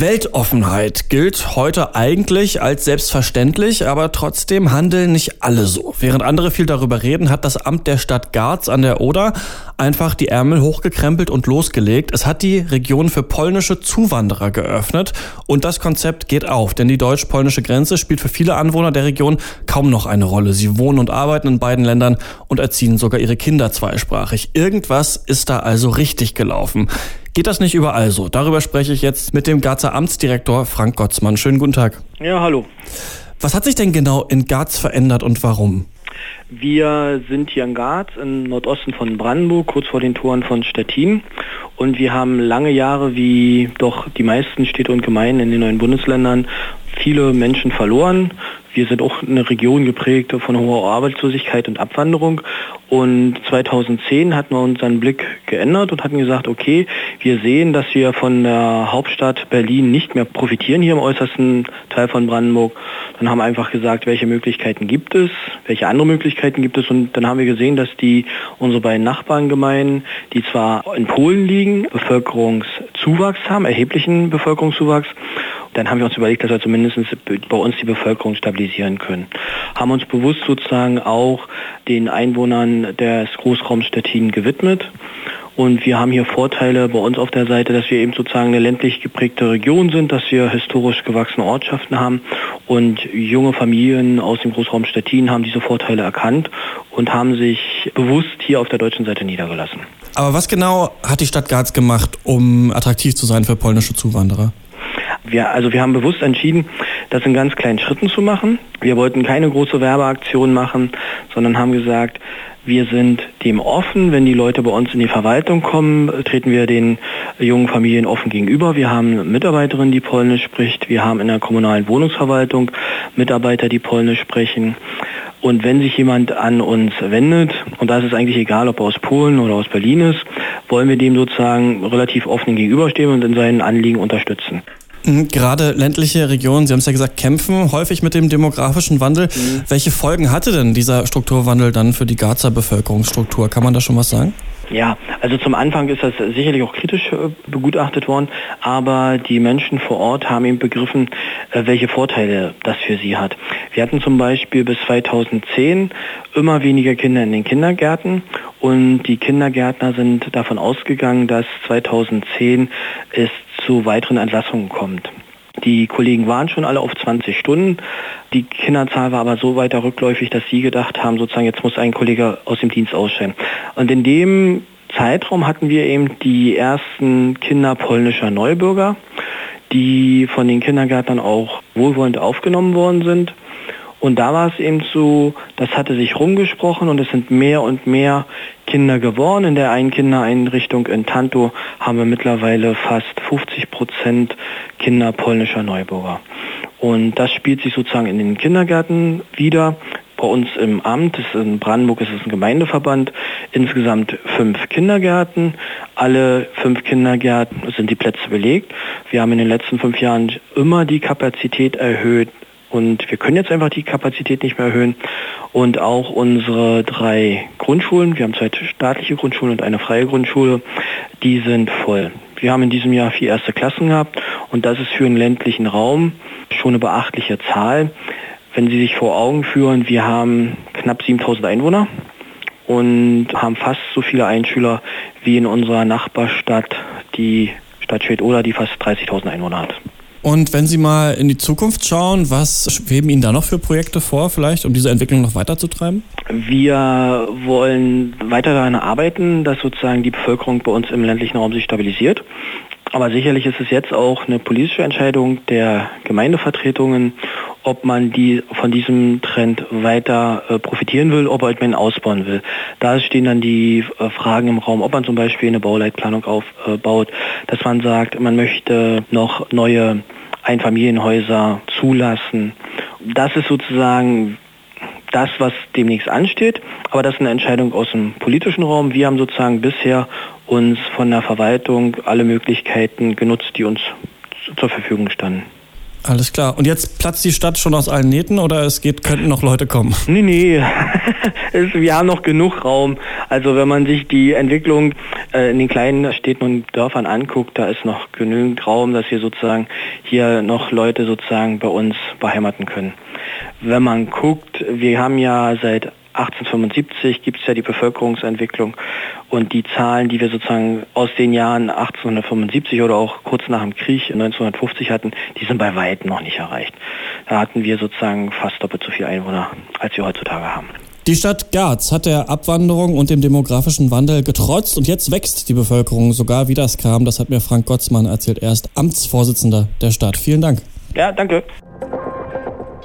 Weltoffenheit gilt heute eigentlich als selbstverständlich, aber trotzdem handeln nicht alle so. Während andere viel darüber reden, hat das Amt der Stadt Garz an der Oder einfach die Ärmel hochgekrempelt und losgelegt. Es hat die Region für polnische Zuwanderer geöffnet und das Konzept geht auf, denn die deutsch-polnische Grenze spielt für viele Anwohner der Region kaum noch eine Rolle. Sie wohnen und arbeiten in beiden Ländern und erziehen sogar ihre Kinder zweisprachig. Irgendwas ist da also richtig gelaufen. Geht das nicht überall so? Darüber spreche ich jetzt mit dem Garzer Amtsdirektor Frank Gottsmann. Schönen guten Tag. Ja, hallo. Was hat sich denn genau in Garz verändert und warum? Wir sind hier in Garz im Nordosten von Brandenburg, kurz vor den Toren von Stettin. Und wir haben lange Jahre, wie doch die meisten Städte und Gemeinden in den neuen Bundesländern, viele Menschen verloren. Wir sind auch eine Region geprägt von hoher Arbeitslosigkeit und Abwanderung. Und 2010 hatten wir unseren Blick geändert und hatten gesagt, okay, wir sehen, dass wir von der Hauptstadt Berlin nicht mehr profitieren hier im äußersten Teil von Brandenburg. Dann haben wir einfach gesagt, welche Möglichkeiten gibt es, welche andere Möglichkeiten gibt es. Und dann haben wir gesehen, dass die unsere beiden Nachbargemeinden, die zwar in Polen liegen, Bevölkerungszuwachs haben, erheblichen Bevölkerungszuwachs dann haben wir uns überlegt, dass wir zumindest bei uns die Bevölkerung stabilisieren können. Haben uns bewusst sozusagen auch den Einwohnern des Großraums Stettin gewidmet. Und wir haben hier Vorteile bei uns auf der Seite, dass wir eben sozusagen eine ländlich geprägte Region sind, dass wir historisch gewachsene Ortschaften haben und junge Familien aus dem Großraum Stettin haben diese Vorteile erkannt und haben sich bewusst hier auf der deutschen Seite niedergelassen. Aber was genau hat die Stadt Garz gemacht, um attraktiv zu sein für polnische Zuwanderer? Wir, also wir haben bewusst entschieden, das in ganz kleinen Schritten zu machen. Wir wollten keine große Werbeaktion machen, sondern haben gesagt, wir sind dem offen. Wenn die Leute bei uns in die Verwaltung kommen, treten wir den jungen Familien offen gegenüber. Wir haben eine Mitarbeiterin, die Polnisch spricht. Wir haben in der kommunalen Wohnungsverwaltung Mitarbeiter, die Polnisch sprechen. Und wenn sich jemand an uns wendet, und da ist es eigentlich egal, ob er aus Polen oder aus Berlin ist, wollen wir dem sozusagen relativ offen gegenüberstehen und in seinen Anliegen unterstützen. Mhm, gerade ländliche Regionen, Sie haben es ja gesagt, kämpfen häufig mit dem demografischen Wandel. Mhm. Welche Folgen hatte denn dieser Strukturwandel dann für die Garzer Bevölkerungsstruktur? Kann man da schon was sagen? Ja, also zum Anfang ist das sicherlich auch kritisch äh, begutachtet worden, aber die Menschen vor Ort haben eben begriffen, äh, welche Vorteile das für sie hat. Wir hatten zum Beispiel bis 2010 immer weniger Kinder in den Kindergärten und die Kindergärtner sind davon ausgegangen, dass 2010 es zu weiteren Entlassungen kommt. Die Kollegen waren schon alle auf 20 Stunden. Die Kinderzahl war aber so weiter rückläufig, dass sie gedacht haben, sozusagen jetzt muss ein Kollege aus dem Dienst ausscheiden. Und in dem Zeitraum hatten wir eben die ersten Kinder polnischer Neubürger, die von den Kindergärtnern auch wohlwollend aufgenommen worden sind. Und da war es eben so, das hatte sich rumgesprochen und es sind mehr und mehr Kinder geworden. In der einen Kindereinrichtung in Tanto haben wir mittlerweile fast 50 Prozent Kinder polnischer Neubürger. Und das spielt sich sozusagen in den Kindergärten wieder. Bei uns im Amt, in Brandenburg ist es ein Gemeindeverband, insgesamt fünf Kindergärten. Alle fünf Kindergärten sind die Plätze belegt. Wir haben in den letzten fünf Jahren immer die Kapazität erhöht, und wir können jetzt einfach die Kapazität nicht mehr erhöhen. Und auch unsere drei Grundschulen, wir haben zwei staatliche Grundschulen und eine freie Grundschule, die sind voll. Wir haben in diesem Jahr vier erste Klassen gehabt und das ist für einen ländlichen Raum schon eine beachtliche Zahl. Wenn Sie sich vor Augen führen, wir haben knapp 7000 Einwohner und haben fast so viele Einschüler wie in unserer Nachbarstadt, die Stadt Schwedt-Oder, die fast 30.000 Einwohner hat. Und wenn Sie mal in die Zukunft schauen, was schweben Ihnen da noch für Projekte vor, vielleicht, um diese Entwicklung noch weiterzutreiben? Wir wollen weiter daran arbeiten, dass sozusagen die Bevölkerung bei uns im ländlichen Raum sich stabilisiert. Aber sicherlich ist es jetzt auch eine politische Entscheidung der Gemeindevertretungen, ob man die von diesem Trend weiter äh, profitieren will, ob man ihn ausbauen will. Da stehen dann die äh, Fragen im Raum, ob man zum Beispiel eine Bauleitplanung aufbaut, dass man sagt, man möchte noch neue Einfamilienhäuser zulassen. Das ist sozusagen das, was demnächst ansteht, aber das ist eine Entscheidung aus dem politischen Raum. Wir haben sozusagen bisher uns von der Verwaltung alle Möglichkeiten genutzt, die uns zur Verfügung standen. Alles klar. Und jetzt platzt die Stadt schon aus allen Nähten oder es geht, könnten noch Leute kommen? Nee, nee. wir haben noch genug Raum. Also wenn man sich die Entwicklung äh, in den kleinen Städten und Dörfern anguckt, da ist noch genügend Raum, dass wir sozusagen hier noch Leute sozusagen bei uns beheimaten können. Wenn man guckt, wir haben ja seit 1875 gibt es ja die Bevölkerungsentwicklung und die Zahlen, die wir sozusagen aus den Jahren 1875 oder auch kurz nach dem Krieg 1950 hatten, die sind bei weitem noch nicht erreicht. Da hatten wir sozusagen fast doppelt so viele Einwohner, als wir heutzutage haben. Die Stadt Garz hat der Abwanderung und dem demografischen Wandel getrotzt und jetzt wächst die Bevölkerung sogar wie das kam. Das hat mir Frank Gottsmann erzählt. Er ist Amtsvorsitzender der Stadt. Vielen Dank. Ja, danke.